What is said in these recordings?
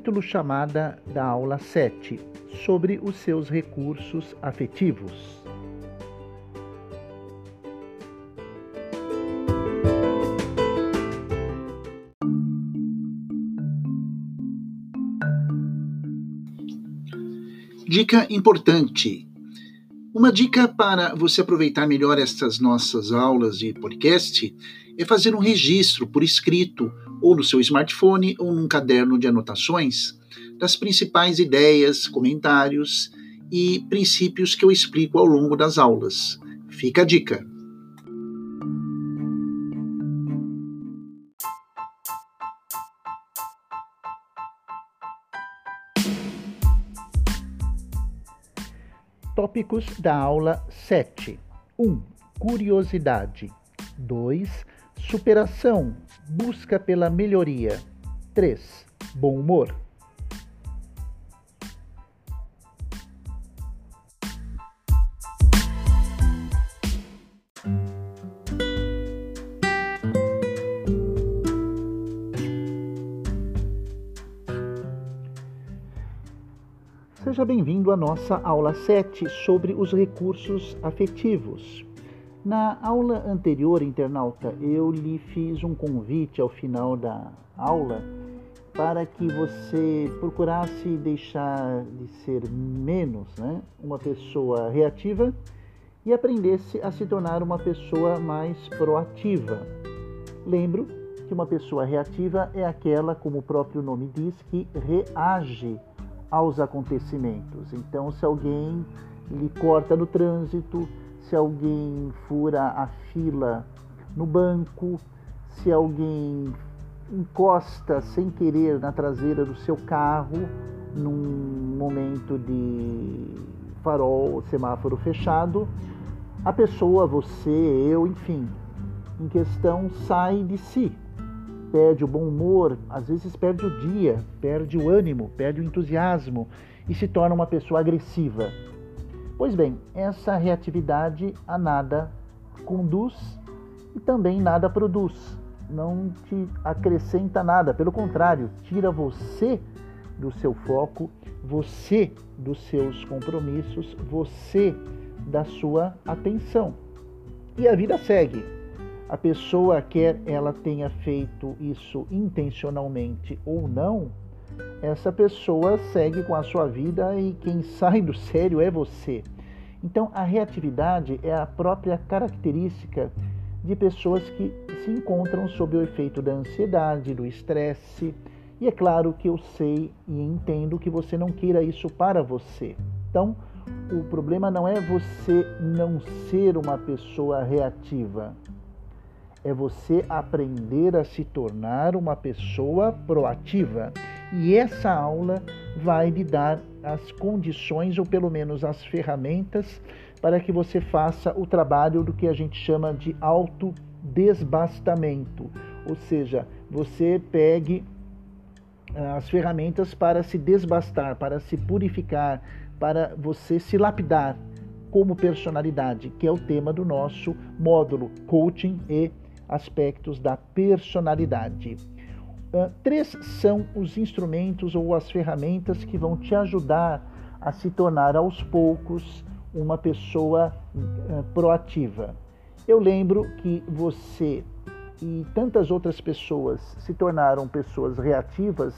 capítulo chamada da aula 7 sobre os seus recursos afetivos. Dica importante. Uma dica para você aproveitar melhor estas nossas aulas de podcast é fazer um registro por escrito, ou no seu smartphone ou num caderno de anotações, das principais ideias, comentários e princípios que eu explico ao longo das aulas. Fica a dica! Tópicos da aula 7. 1. Curiosidade. 2 superação, busca pela melhoria. 3. Bom humor. Seja bem-vindo à nossa aula 7 sobre os recursos afetivos. Na aula anterior, internauta, eu lhe fiz um convite ao final da aula para que você procurasse deixar de ser menos né, uma pessoa reativa e aprendesse a se tornar uma pessoa mais proativa. Lembro que uma pessoa reativa é aquela, como o próprio nome diz, que reage aos acontecimentos. Então, se alguém lhe corta no trânsito, se alguém fura a fila no banco, se alguém encosta sem querer na traseira do seu carro num momento de farol, semáforo fechado, a pessoa, você, eu, enfim, em questão sai de si, perde o bom humor, às vezes perde o dia, perde o ânimo, perde o entusiasmo e se torna uma pessoa agressiva. Pois bem, essa reatividade a nada conduz e também nada produz. Não te acrescenta nada, pelo contrário, tira você do seu foco, você dos seus compromissos, você da sua atenção. E a vida segue. A pessoa, quer ela tenha feito isso intencionalmente ou não, essa pessoa segue com a sua vida e quem sai do sério é você. Então, a reatividade é a própria característica de pessoas que se encontram sob o efeito da ansiedade, do estresse. E é claro que eu sei e entendo que você não queira isso para você. Então, o problema não é você não ser uma pessoa reativa, é você aprender a se tornar uma pessoa proativa. E essa aula vai lhe dar as condições ou pelo menos as ferramentas para que você faça o trabalho do que a gente chama de autodesbastamento, ou seja, você pegue ah, as ferramentas para se desbastar, para se purificar, para você se lapidar como personalidade, que é o tema do nosso módulo Coaching e Aspectos da Personalidade. Uh, três são os instrumentos ou as ferramentas que vão te ajudar a se tornar aos poucos uma pessoa uh, proativa. Eu lembro que você e tantas outras pessoas se tornaram pessoas reativas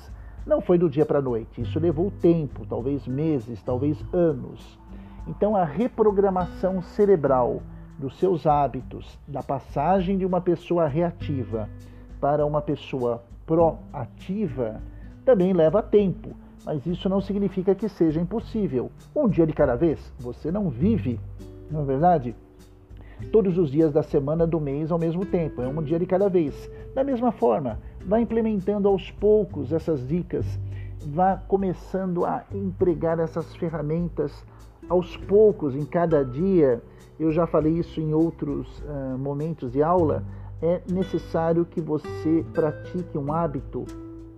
não foi do dia para a noite. Isso levou tempo, talvez meses, talvez anos. Então, a reprogramação cerebral dos seus hábitos, da passagem de uma pessoa reativa para uma pessoa proativa também leva tempo, mas isso não significa que seja impossível. Um dia de cada vez, você não vive, não é verdade? Todos os dias da semana, do mês ao mesmo tempo, é um dia de cada vez. Da mesma forma, vá implementando aos poucos essas dicas, vá começando a empregar essas ferramentas aos poucos em cada dia. Eu já falei isso em outros uh, momentos de aula é necessário que você pratique um hábito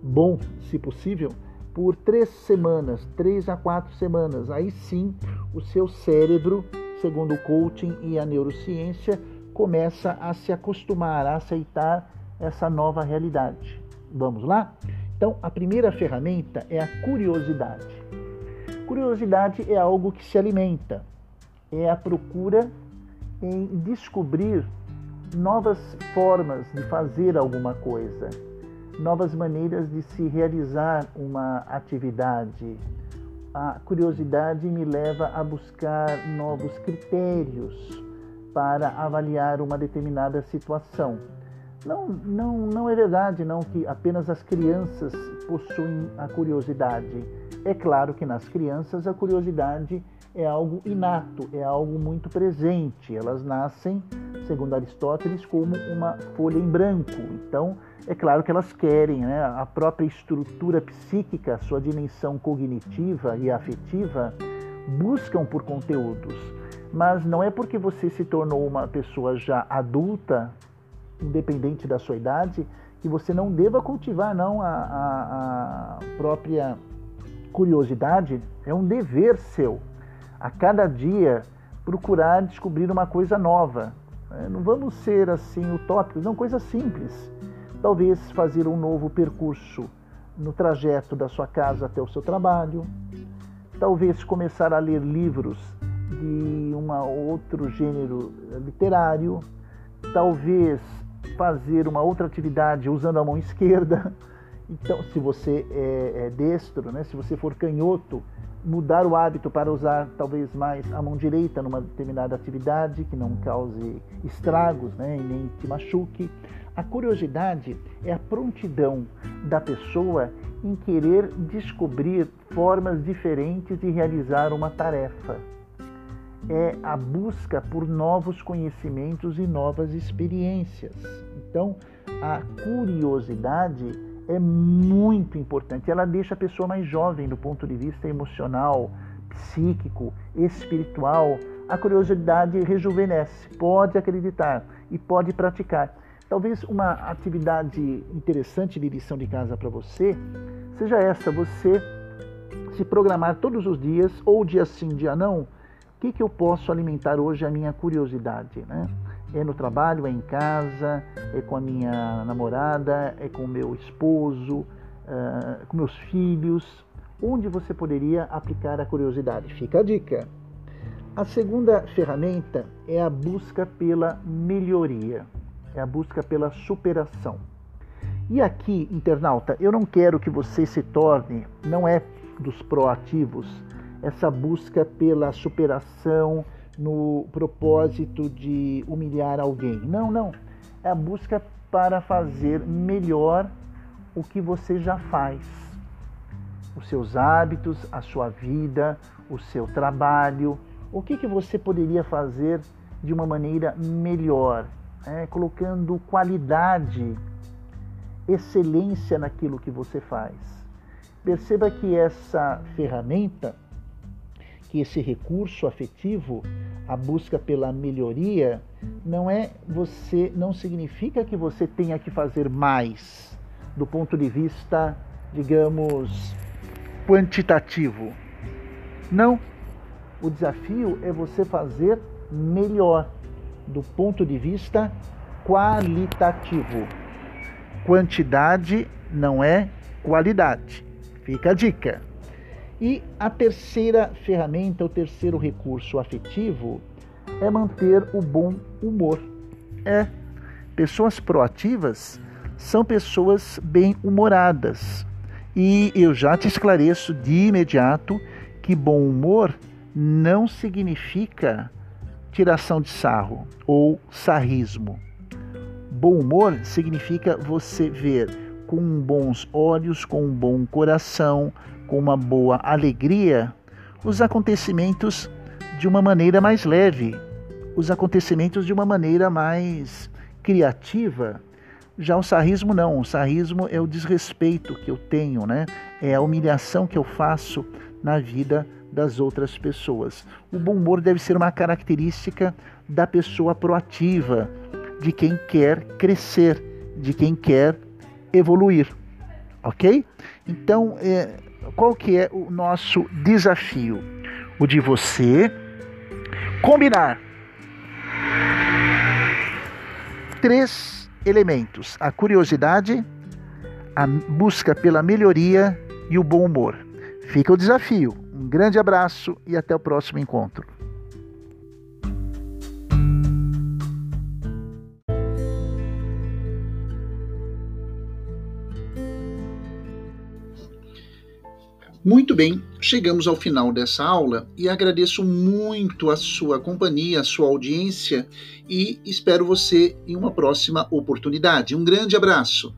bom, se possível, por três semanas, três a quatro semanas. Aí sim, o seu cérebro, segundo o coaching e a neurociência, começa a se acostumar, a aceitar essa nova realidade. Vamos lá? Então, a primeira ferramenta é a curiosidade. Curiosidade é algo que se alimenta, é a procura em descobrir novas formas de fazer alguma coisa, novas maneiras de se realizar uma atividade. A curiosidade me leva a buscar novos critérios para avaliar uma determinada situação. Não, não, não é verdade não que apenas as crianças possuem a curiosidade. É claro que nas crianças a curiosidade é algo inato, é algo muito presente. Elas nascem, segundo Aristóteles, como uma folha em branco. Então, é claro que elas querem, né? a própria estrutura psíquica, sua dimensão cognitiva e afetiva, buscam por conteúdos. Mas não é porque você se tornou uma pessoa já adulta, independente da sua idade, que você não deva cultivar não a, a, a própria curiosidade. É um dever seu a cada dia procurar descobrir uma coisa nova. É, não vamos ser assim utópicos, não, coisa simples. Talvez fazer um novo percurso no trajeto da sua casa até o seu trabalho. Talvez começar a ler livros de um outro gênero literário. Talvez fazer uma outra atividade usando a mão esquerda. Então, se você é, é destro, né? se você for canhoto, mudar o hábito para usar talvez mais a mão direita numa determinada atividade que não cause estragos né, e nem te machuque. A curiosidade é a prontidão da pessoa em querer descobrir formas diferentes de realizar uma tarefa. É a busca por novos conhecimentos e novas experiências. Então, a curiosidade é muito importante. Ela deixa a pessoa mais jovem do ponto de vista emocional, psíquico, espiritual. A curiosidade rejuvenesce, pode acreditar e pode praticar. Talvez uma atividade interessante de lição de casa para você seja essa: você se programar todos os dias, ou dia sim, dia não, o que, que eu posso alimentar hoje a minha curiosidade, né? É no trabalho, é em casa, é com a minha namorada, é com o meu esposo, uh, com meus filhos. Onde você poderia aplicar a curiosidade? Fica a dica. A segunda ferramenta é a busca pela melhoria, é a busca pela superação. E aqui, internauta, eu não quero que você se torne, não é dos proativos, essa busca pela superação, no propósito de humilhar alguém. Não, não. É a busca para fazer melhor o que você já faz. Os seus hábitos, a sua vida, o seu trabalho. O que, que você poderia fazer de uma maneira melhor? É, colocando qualidade, excelência naquilo que você faz. Perceba que essa ferramenta que esse recurso afetivo, a busca pela melhoria, não é você, não significa que você tenha que fazer mais do ponto de vista, digamos, quantitativo. Não. O desafio é você fazer melhor do ponto de vista qualitativo. Quantidade não é qualidade. Fica a dica. E a terceira ferramenta, o terceiro recurso afetivo é manter o bom humor. É, pessoas proativas são pessoas bem-humoradas. E eu já te esclareço de imediato que bom humor não significa tiração de sarro ou sarrismo. Bom humor significa você ver com bons olhos, com um bom coração, uma boa alegria os acontecimentos de uma maneira mais leve, os acontecimentos de uma maneira mais criativa. Já o sarrismo não, o sarrismo é o desrespeito que eu tenho, né? É a humilhação que eu faço na vida das outras pessoas. O bom humor deve ser uma característica da pessoa proativa, de quem quer crescer, de quem quer evoluir, ok? Então, é, qual que é o nosso desafio? O de você combinar três elementos: a curiosidade, a busca pela melhoria e o bom humor. Fica o desafio. Um grande abraço e até o próximo encontro. Muito bem, chegamos ao final dessa aula e agradeço muito a sua companhia, a sua audiência e espero você em uma próxima oportunidade. Um grande abraço.